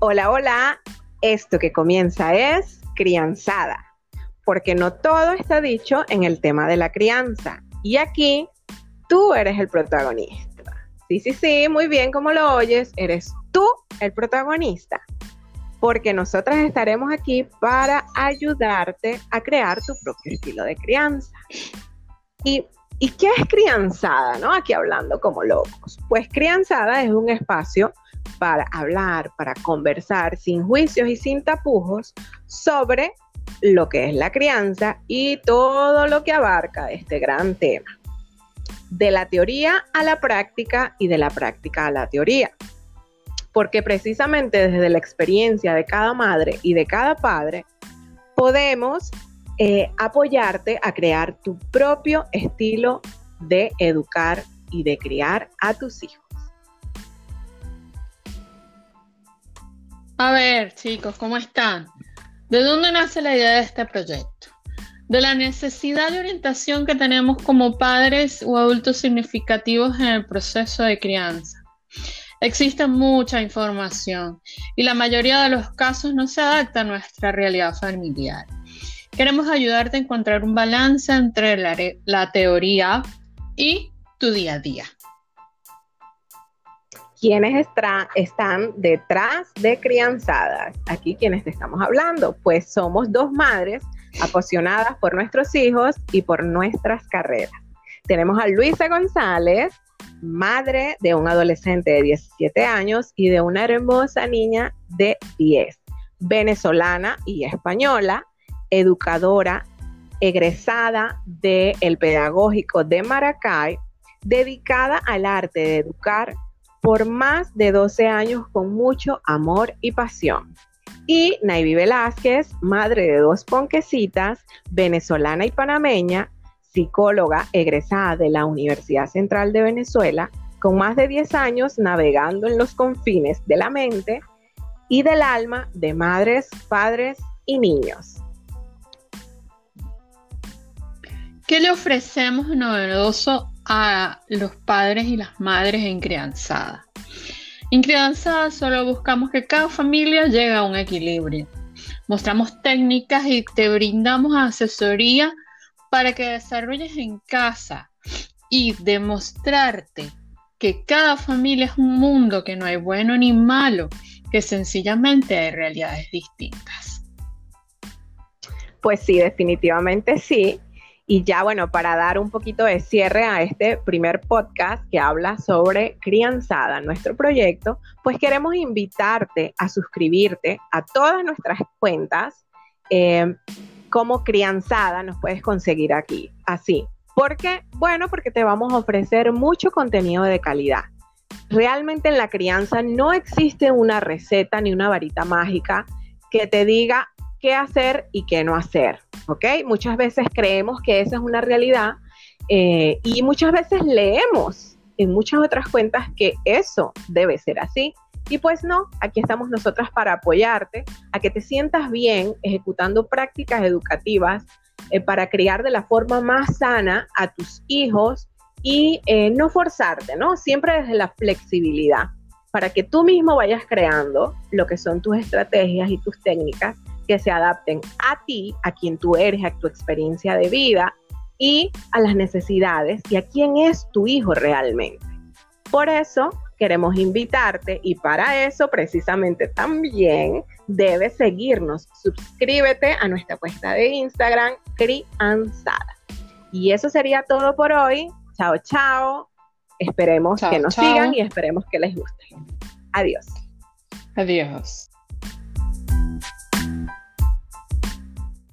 Hola, hola. Esto que comienza es crianzada, porque no todo está dicho en el tema de la crianza. Y aquí tú eres el protagonista. Sí, sí, sí, muy bien como lo oyes, eres tú el protagonista, porque nosotras estaremos aquí para ayudarte a crear tu propio estilo de crianza. Y ¿Y qué es crianzada? ¿no? Aquí hablando como locos. Pues crianzada es un espacio para hablar, para conversar sin juicios y sin tapujos sobre lo que es la crianza y todo lo que abarca este gran tema. De la teoría a la práctica y de la práctica a la teoría. Porque precisamente desde la experiencia de cada madre y de cada padre, podemos eh, apoyarte a crear tu propio estilo de educar y de criar a tus hijos. A ver, chicos, ¿cómo están? ¿De dónde nace la idea de este proyecto? De la necesidad de orientación que tenemos como padres o adultos significativos en el proceso de crianza. Existe mucha información y la mayoría de los casos no se adapta a nuestra realidad familiar. Queremos ayudarte a encontrar un balance entre la, la teoría y tu día a día. ¿Quiénes están detrás de Crianzadas? Aquí quienes te estamos hablando, pues somos dos madres apasionadas por nuestros hijos y por nuestras carreras. Tenemos a Luisa González, madre de un adolescente de 17 años y de una hermosa niña de 10, venezolana y española, educadora, egresada del Pedagógico de Maracay, dedicada al arte de educar por más de 12 años con mucho amor y pasión. Y Naivi Velázquez, madre de dos ponquecitas, venezolana y panameña, psicóloga egresada de la Universidad Central de Venezuela, con más de 10 años navegando en los confines de la mente y del alma de madres, padres y niños. ¿Qué le ofrecemos novedoso a los padres y las madres en crianzada. En crianzada solo buscamos que cada familia llegue a un equilibrio. Mostramos técnicas y te brindamos asesoría para que desarrolles en casa y demostrarte que cada familia es un mundo, que no hay bueno ni malo, que sencillamente hay realidades distintas. Pues sí, definitivamente sí. Y ya bueno, para dar un poquito de cierre a este primer podcast que habla sobre crianzada, nuestro proyecto, pues queremos invitarte a suscribirte a todas nuestras cuentas. Eh, como crianzada nos puedes conseguir aquí, así. ¿Por qué? Bueno, porque te vamos a ofrecer mucho contenido de calidad. Realmente en la crianza no existe una receta ni una varita mágica que te diga qué hacer y qué no hacer, ¿ok? Muchas veces creemos que esa es una realidad eh, y muchas veces leemos en muchas otras cuentas que eso debe ser así. Y pues no, aquí estamos nosotras para apoyarte a que te sientas bien ejecutando prácticas educativas eh, para criar de la forma más sana a tus hijos y eh, no forzarte, ¿no? Siempre desde la flexibilidad, para que tú mismo vayas creando lo que son tus estrategias y tus técnicas que se adapten a ti, a quien tú eres, a tu experiencia de vida y a las necesidades y a quién es tu hijo realmente. Por eso queremos invitarte y para eso precisamente también debes seguirnos. Suscríbete a nuestra cuenta de Instagram, Crianzada. Y eso sería todo por hoy. Chao, chao. Esperemos que nos sigan y esperemos que les guste. Adiós. Adiós.